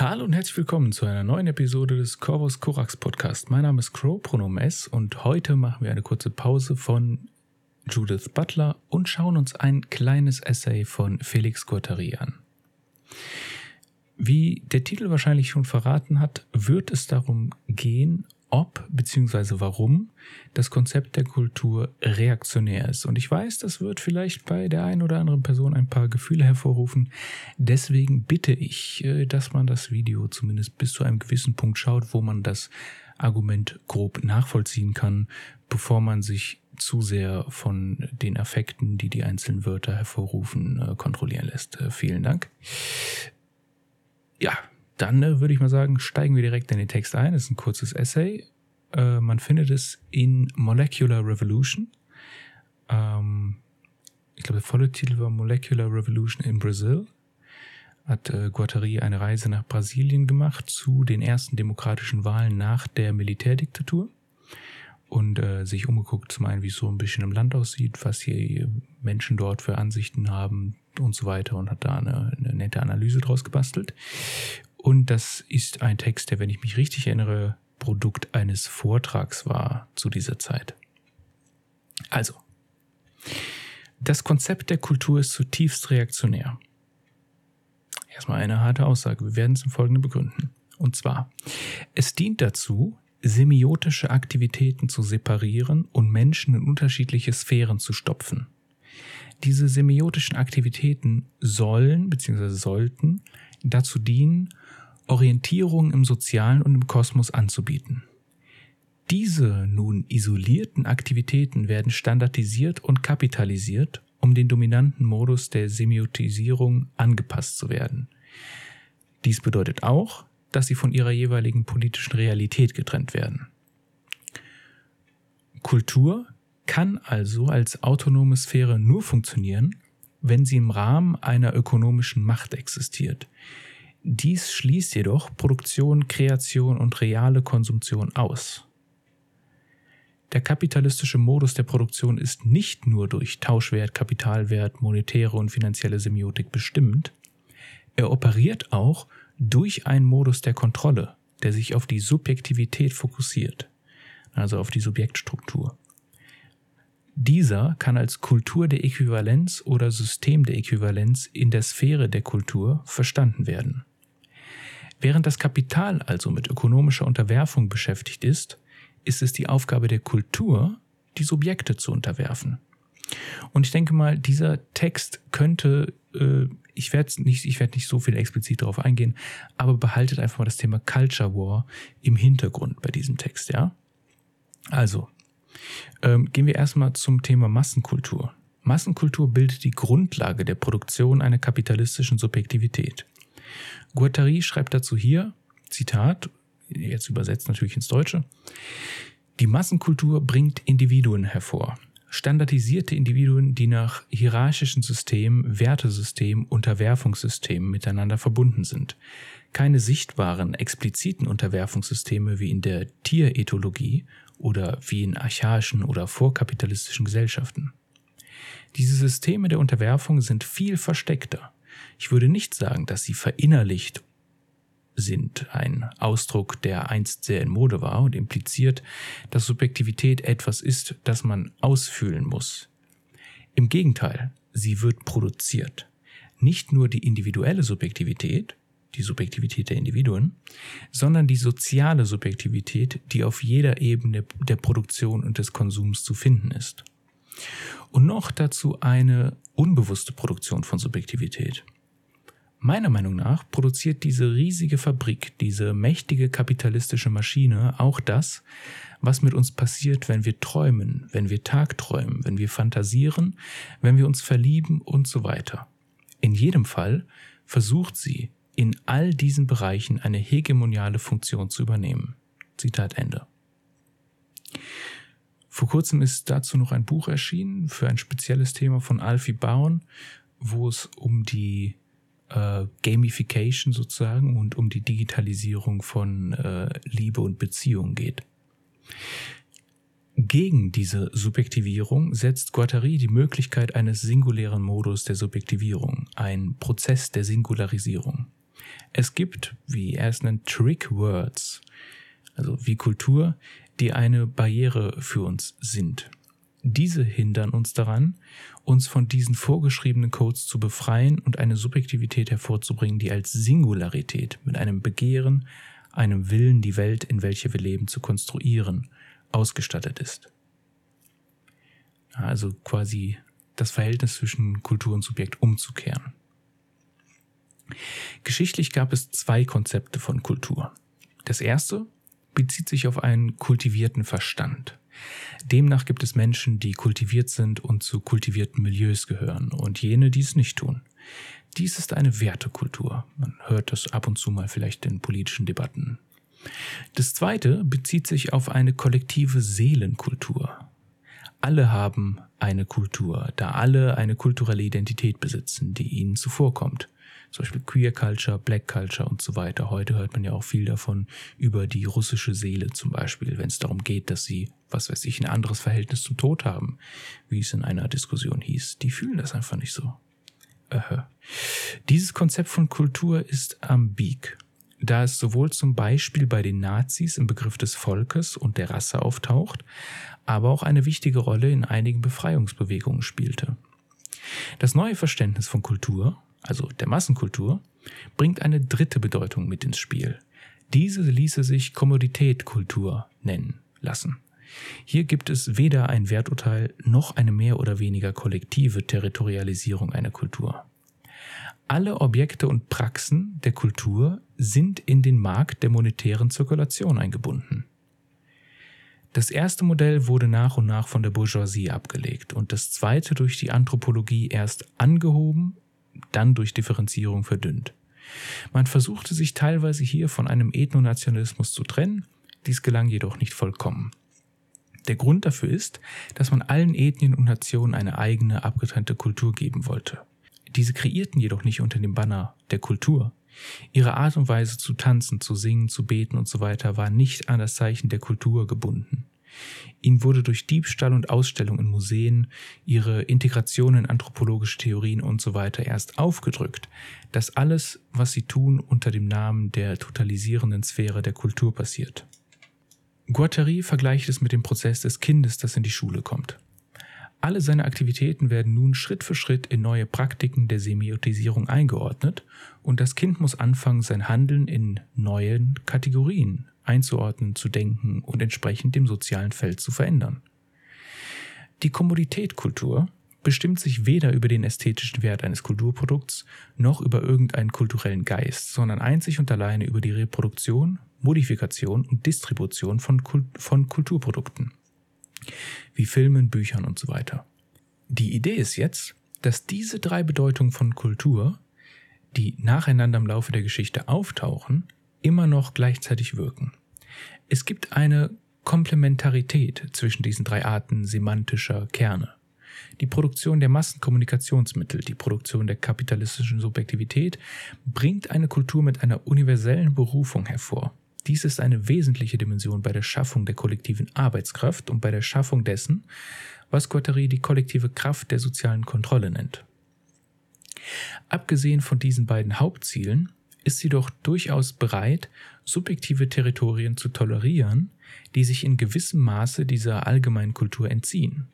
Hallo und herzlich willkommen zu einer neuen Episode des Corvus Corax Podcast. Mein Name ist Crow, Pronomen S, und heute machen wir eine kurze Pause von Judith Butler und schauen uns ein kleines Essay von Felix Guattari an. Wie der Titel wahrscheinlich schon verraten hat, wird es darum gehen, ob bzw. warum das Konzept der Kultur reaktionär ist. Und ich weiß, das wird vielleicht bei der einen oder anderen Person ein paar Gefühle hervorrufen. Deswegen bitte ich, äh, dass man das Video zumindest bis zu einem gewissen Punkt schaut, wo man das Argument grob nachvollziehen kann, bevor man sich zu sehr von den Effekten, die die einzelnen Wörter hervorrufen, äh, kontrollieren lässt. Äh, vielen Dank. Ja, dann äh, würde ich mal sagen, steigen wir direkt in den Text ein. Das ist ein kurzes Essay. Äh, man findet es in Molecular Revolution. Ähm, ich glaube, der volle Titel war Molecular Revolution in Brazil. Hat äh, Guattari eine Reise nach Brasilien gemacht zu den ersten demokratischen Wahlen nach der Militärdiktatur und äh, sich umgeguckt, zum einen, wie es so ein bisschen im Land aussieht, was die Menschen dort für Ansichten haben und so weiter und hat da eine, eine nette Analyse draus gebastelt. Und das ist ein Text, der, wenn ich mich richtig erinnere, Produkt eines Vortrags war zu dieser Zeit. Also, das Konzept der Kultur ist zutiefst reaktionär. Erstmal eine harte Aussage, wir werden es im Folgenden begründen. Und zwar, es dient dazu, semiotische Aktivitäten zu separieren und Menschen in unterschiedliche Sphären zu stopfen. Diese semiotischen Aktivitäten sollen bzw. sollten dazu dienen, Orientierung im Sozialen und im Kosmos anzubieten. Diese nun isolierten Aktivitäten werden standardisiert und kapitalisiert, um den dominanten Modus der Semiotisierung angepasst zu werden. Dies bedeutet auch, dass sie von ihrer jeweiligen politischen Realität getrennt werden. Kultur kann also als autonome Sphäre nur funktionieren, wenn sie im Rahmen einer ökonomischen Macht existiert, dies schließt jedoch Produktion, Kreation und reale Konsumtion aus. Der kapitalistische Modus der Produktion ist nicht nur durch Tauschwert, Kapitalwert, monetäre und finanzielle Semiotik bestimmt, er operiert auch durch einen Modus der Kontrolle, der sich auf die Subjektivität fokussiert, also auf die Subjektstruktur. Dieser kann als Kultur der Äquivalenz oder System der Äquivalenz in der Sphäre der Kultur verstanden werden. Während das Kapital also mit ökonomischer Unterwerfung beschäftigt ist, ist es die Aufgabe der Kultur, die Subjekte zu unterwerfen. Und ich denke mal, dieser Text könnte, äh, ich werde nicht, ich werde nicht so viel explizit darauf eingehen, aber behaltet einfach mal das Thema Culture War im Hintergrund bei diesem Text, ja? Also, ähm, gehen wir erstmal zum Thema Massenkultur. Massenkultur bildet die Grundlage der Produktion einer kapitalistischen Subjektivität. Guattari schreibt dazu hier, Zitat, jetzt übersetzt natürlich ins Deutsche, die Massenkultur bringt Individuen hervor. Standardisierte Individuen, die nach hierarchischen Systemen, Wertesystemen, Unterwerfungssystemen miteinander verbunden sind. Keine sichtbaren, expliziten Unterwerfungssysteme wie in der Tierethologie oder wie in archaischen oder vorkapitalistischen Gesellschaften. Diese Systeme der Unterwerfung sind viel versteckter, ich würde nicht sagen, dass sie verinnerlicht sind, ein Ausdruck, der einst sehr in Mode war und impliziert, dass Subjektivität etwas ist, das man ausfühlen muss. Im Gegenteil, sie wird produziert. Nicht nur die individuelle Subjektivität, die Subjektivität der Individuen, sondern die soziale Subjektivität, die auf jeder Ebene der Produktion und des Konsums zu finden ist. Und noch dazu eine unbewusste Produktion von Subjektivität. Meiner Meinung nach produziert diese riesige Fabrik, diese mächtige kapitalistische Maschine auch das, was mit uns passiert, wenn wir träumen, wenn wir tagträumen, wenn wir fantasieren, wenn wir uns verlieben und so weiter. In jedem Fall versucht sie, in all diesen Bereichen eine hegemoniale Funktion zu übernehmen. Zitat Ende. Vor kurzem ist dazu noch ein Buch erschienen für ein spezielles Thema von Alfie Bauen, wo es um die äh, Gamification sozusagen und um die Digitalisierung von äh, Liebe und Beziehung geht. Gegen diese Subjektivierung setzt Guattari die Möglichkeit eines singulären Modus der Subjektivierung, ein Prozess der Singularisierung. Es gibt, wie er es nennt, Trick Words, also wie Kultur, die eine Barriere für uns sind. Diese hindern uns daran, uns von diesen vorgeschriebenen Codes zu befreien und eine Subjektivität hervorzubringen, die als Singularität mit einem Begehren, einem Willen, die Welt, in welche wir leben, zu konstruieren, ausgestattet ist. Also quasi das Verhältnis zwischen Kultur und Subjekt umzukehren. Geschichtlich gab es zwei Konzepte von Kultur. Das erste bezieht sich auf einen kultivierten Verstand. Demnach gibt es Menschen, die kultiviert sind und zu kultivierten Milieus gehören und jene, die es nicht tun. Dies ist eine Wertekultur. Man hört das ab und zu mal vielleicht in politischen Debatten. Das zweite bezieht sich auf eine kollektive Seelenkultur. Alle haben eine Kultur, da alle eine kulturelle Identität besitzen, die ihnen zuvorkommt zum Beispiel Queer Culture, Black Culture und so weiter. Heute hört man ja auch viel davon über die russische Seele zum Beispiel, wenn es darum geht, dass sie, was weiß ich, ein anderes Verhältnis zum Tod haben, wie es in einer Diskussion hieß. Die fühlen das einfach nicht so. Äh. Dieses Konzept von Kultur ist ambig, da es sowohl zum Beispiel bei den Nazis im Begriff des Volkes und der Rasse auftaucht, aber auch eine wichtige Rolle in einigen Befreiungsbewegungen spielte. Das neue Verständnis von Kultur also der Massenkultur, bringt eine dritte Bedeutung mit ins Spiel. Diese ließe sich Kommoditätkultur nennen lassen. Hier gibt es weder ein Werturteil noch eine mehr oder weniger kollektive Territorialisierung einer Kultur. Alle Objekte und Praxen der Kultur sind in den Markt der monetären Zirkulation eingebunden. Das erste Modell wurde nach und nach von der Bourgeoisie abgelegt und das zweite durch die Anthropologie erst angehoben dann durch Differenzierung verdünnt. Man versuchte sich teilweise hier von einem Ethnonationalismus zu trennen, dies gelang jedoch nicht vollkommen. Der Grund dafür ist, dass man allen Ethnien und Nationen eine eigene, abgetrennte Kultur geben wollte. Diese kreierten jedoch nicht unter dem Banner der Kultur. Ihre Art und Weise zu tanzen, zu singen, zu beten und so war nicht an das Zeichen der Kultur gebunden. Ihnen wurde durch Diebstahl und Ausstellung in Museen, ihre Integration in anthropologische Theorien und so weiter erst aufgedrückt, dass alles, was sie tun, unter dem Namen der totalisierenden Sphäre der Kultur passiert. Guattari vergleicht es mit dem Prozess des Kindes, das in die Schule kommt. Alle seine Aktivitäten werden nun Schritt für Schritt in neue Praktiken der Semiotisierung eingeordnet und das Kind muss anfangen, sein Handeln in neuen Kategorien einzuordnen, zu denken und entsprechend dem sozialen Feld zu verändern. Die Kommoditätkultur bestimmt sich weder über den ästhetischen Wert eines Kulturprodukts noch über irgendeinen kulturellen Geist, sondern einzig und alleine über die Reproduktion, Modifikation und Distribution von, Kult von Kulturprodukten, wie Filmen, Büchern und so weiter. Die Idee ist jetzt, dass diese drei Bedeutungen von Kultur, die nacheinander im Laufe der Geschichte auftauchen, immer noch gleichzeitig wirken. Es gibt eine Komplementarität zwischen diesen drei Arten semantischer Kerne. Die Produktion der Massenkommunikationsmittel, die Produktion der kapitalistischen Subjektivität bringt eine Kultur mit einer universellen Berufung hervor. Dies ist eine wesentliche Dimension bei der Schaffung der kollektiven Arbeitskraft und bei der Schaffung dessen, was Guattari die kollektive Kraft der sozialen Kontrolle nennt. Abgesehen von diesen beiden Hauptzielen ist sie doch durchaus bereit, subjektive Territorien zu tolerieren, die sich in gewissem Maße dieser allgemeinen Kultur entziehen.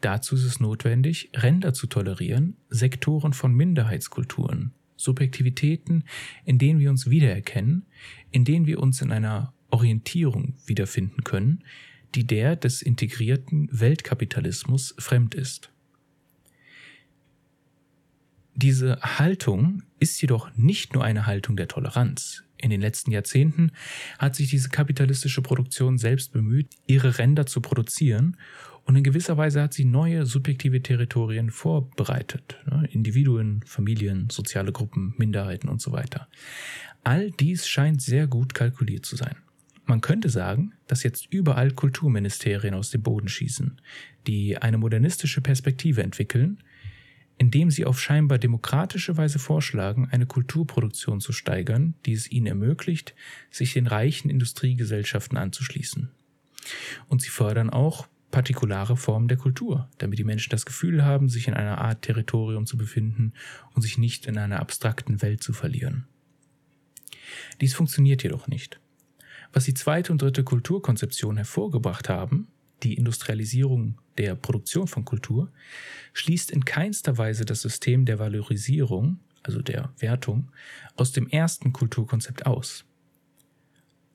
Dazu ist es notwendig, Ränder zu tolerieren, Sektoren von Minderheitskulturen, Subjektivitäten, in denen wir uns wiedererkennen, in denen wir uns in einer Orientierung wiederfinden können, die der des integrierten Weltkapitalismus fremd ist. Diese Haltung ist jedoch nicht nur eine Haltung der Toleranz. In den letzten Jahrzehnten hat sich diese kapitalistische Produktion selbst bemüht, ihre Ränder zu produzieren und in gewisser Weise hat sie neue subjektive Territorien vorbereitet. Individuen, Familien, soziale Gruppen, Minderheiten und so weiter. All dies scheint sehr gut kalkuliert zu sein. Man könnte sagen, dass jetzt überall Kulturministerien aus dem Boden schießen, die eine modernistische Perspektive entwickeln, indem sie auf scheinbar demokratische Weise vorschlagen, eine Kulturproduktion zu steigern, die es ihnen ermöglicht, sich den reichen Industriegesellschaften anzuschließen. Und sie fördern auch partikulare Formen der Kultur, damit die Menschen das Gefühl haben, sich in einer Art Territorium zu befinden und sich nicht in einer abstrakten Welt zu verlieren. Dies funktioniert jedoch nicht. Was die zweite und dritte Kulturkonzeption hervorgebracht haben, die Industrialisierung der Produktion von Kultur, schließt in keinster Weise das System der Valorisierung, also der Wertung, aus dem ersten Kulturkonzept aus.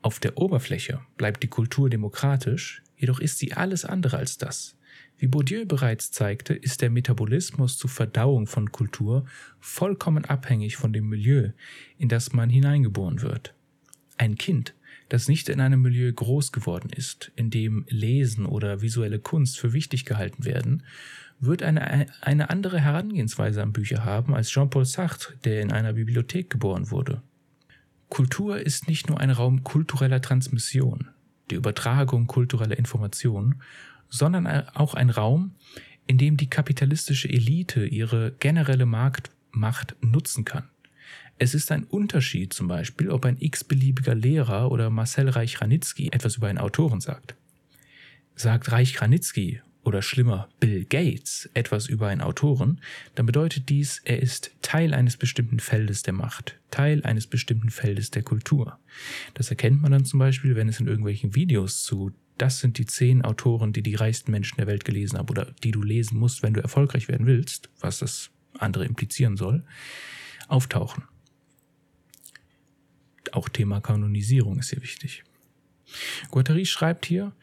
Auf der Oberfläche bleibt die Kultur demokratisch, jedoch ist sie alles andere als das. Wie Bourdieu bereits zeigte, ist der Metabolismus zur Verdauung von Kultur vollkommen abhängig von dem Milieu, in das man hineingeboren wird. Ein Kind, das nicht in einem Milieu groß geworden ist, in dem Lesen oder visuelle Kunst für wichtig gehalten werden, wird eine, eine andere Herangehensweise an Bücher haben als Jean-Paul Sartre, der in einer Bibliothek geboren wurde. Kultur ist nicht nur ein Raum kultureller Transmission, die Übertragung kultureller Informationen, sondern auch ein Raum, in dem die kapitalistische Elite ihre generelle Marktmacht nutzen kann. Es ist ein Unterschied zum Beispiel, ob ein x-beliebiger Lehrer oder Marcel Reich-Ranitzky etwas über einen Autoren sagt. Sagt Reich-Ranitzky oder schlimmer Bill Gates etwas über einen Autoren, dann bedeutet dies, er ist Teil eines bestimmten Feldes der Macht, Teil eines bestimmten Feldes der Kultur. Das erkennt man dann zum Beispiel, wenn es in irgendwelchen Videos zu das sind die zehn Autoren, die die reichsten Menschen der Welt gelesen haben oder die du lesen musst, wenn du erfolgreich werden willst, was das andere implizieren soll, auftauchen. Auch Thema Kanonisierung ist hier wichtig. Guattari schreibt hier,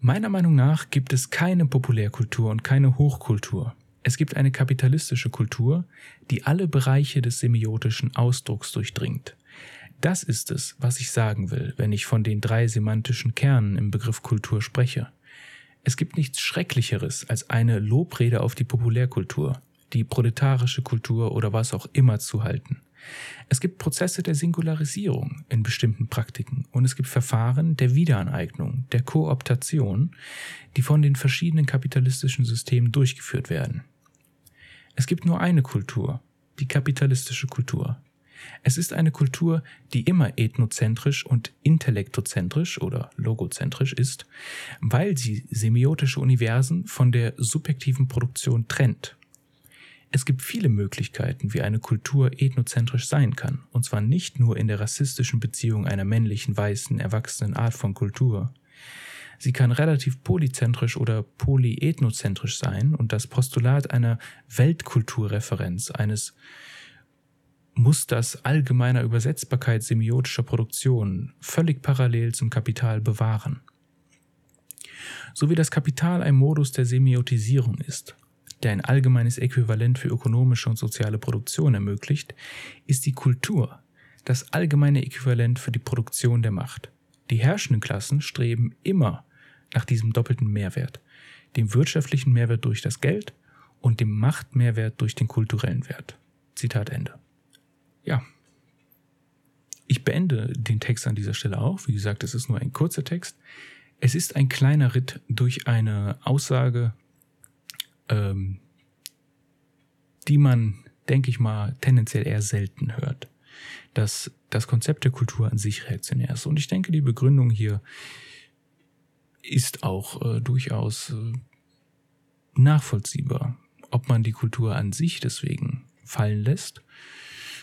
Meiner Meinung nach gibt es keine Populärkultur und keine Hochkultur. Es gibt eine kapitalistische Kultur, die alle Bereiche des semiotischen Ausdrucks durchdringt. Das ist es, was ich sagen will, wenn ich von den drei semantischen Kernen im Begriff Kultur spreche. Es gibt nichts Schrecklicheres als eine Lobrede auf die Populärkultur, die proletarische Kultur oder was auch immer zu halten. Es gibt Prozesse der Singularisierung in bestimmten Praktiken und es gibt Verfahren der Wiederaneignung, der Kooptation, die von den verschiedenen kapitalistischen Systemen durchgeführt werden. Es gibt nur eine Kultur, die kapitalistische Kultur. Es ist eine Kultur, die immer ethnozentrisch und intellektozentrisch oder logozentrisch ist, weil sie semiotische Universen von der subjektiven Produktion trennt es gibt viele Möglichkeiten, wie eine Kultur ethnozentrisch sein kann, und zwar nicht nur in der rassistischen Beziehung einer männlichen, weißen, erwachsenen Art von Kultur. Sie kann relativ polyzentrisch oder polyethnozentrisch sein und das Postulat einer Weltkulturreferenz, eines Musters allgemeiner Übersetzbarkeit semiotischer Produktion völlig parallel zum Kapital bewahren. So wie das Kapital ein Modus der Semiotisierung ist, der ein allgemeines Äquivalent für ökonomische und soziale Produktion ermöglicht, ist die Kultur das allgemeine Äquivalent für die Produktion der Macht. Die herrschenden Klassen streben immer nach diesem doppelten Mehrwert, dem wirtschaftlichen Mehrwert durch das Geld und dem Machtmehrwert durch den kulturellen Wert. Zitat Ende. Ja. Ich beende den Text an dieser Stelle auch. Wie gesagt, es ist nur ein kurzer Text. Es ist ein kleiner Ritt durch eine Aussage, ähm, die man, denke ich mal, tendenziell eher selten hört. Dass das Konzept der Kultur an sich reaktionär ist. Und ich denke, die Begründung hier ist auch äh, durchaus äh, nachvollziehbar. Ob man die Kultur an sich deswegen fallen lässt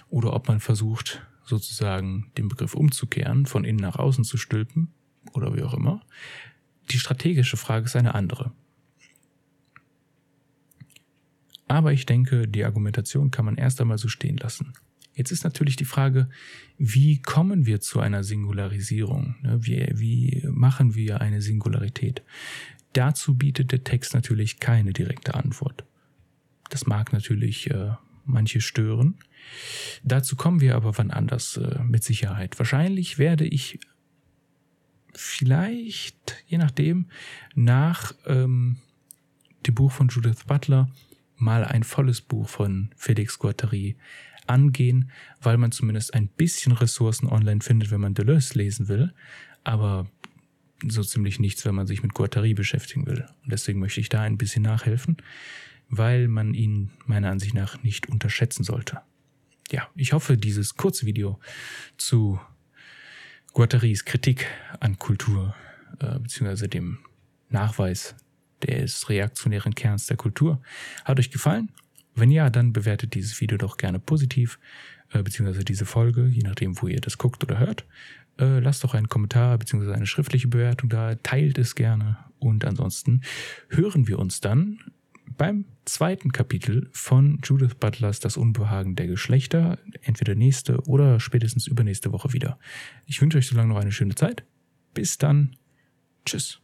oder ob man versucht, sozusagen den Begriff umzukehren, von innen nach außen zu stülpen oder wie auch immer. Die strategische Frage ist eine andere. Aber ich denke, die Argumentation kann man erst einmal so stehen lassen. Jetzt ist natürlich die Frage, wie kommen wir zu einer Singularisierung? Ne, wie, wie machen wir eine Singularität? Dazu bietet der Text natürlich keine direkte Antwort. Das mag natürlich äh, manche stören. Dazu kommen wir aber wann anders äh, mit Sicherheit. Wahrscheinlich werde ich vielleicht, je nachdem, nach ähm, dem Buch von Judith Butler mal ein volles Buch von Felix Guattari angehen, weil man zumindest ein bisschen Ressourcen online findet, wenn man Deleuze lesen will, aber so ziemlich nichts, wenn man sich mit Guattari beschäftigen will. Und deswegen möchte ich da ein bisschen nachhelfen, weil man ihn meiner Ansicht nach nicht unterschätzen sollte. Ja, ich hoffe, dieses kurze Video zu Guattaris Kritik an Kultur, äh, beziehungsweise dem Nachweis des reaktionären Kerns der Kultur. Hat euch gefallen? Wenn ja, dann bewertet dieses Video doch gerne positiv. äh, beziehungsweise diese Folge, je nachdem, wo ihr das guckt oder hört. Äh, lasst doch einen Kommentar beziehungsweise eine schriftliche Bewertung da, teilt es gerne und ansonsten hören wir uns dann beim zweiten Kapitel von Judith Butlers Das Unbehagen der Geschlechter, entweder nächste oder spätestens übernächste Woche wieder. Ich wünsche euch so lange noch eine schöne Zeit. Bis dann. Tschüss.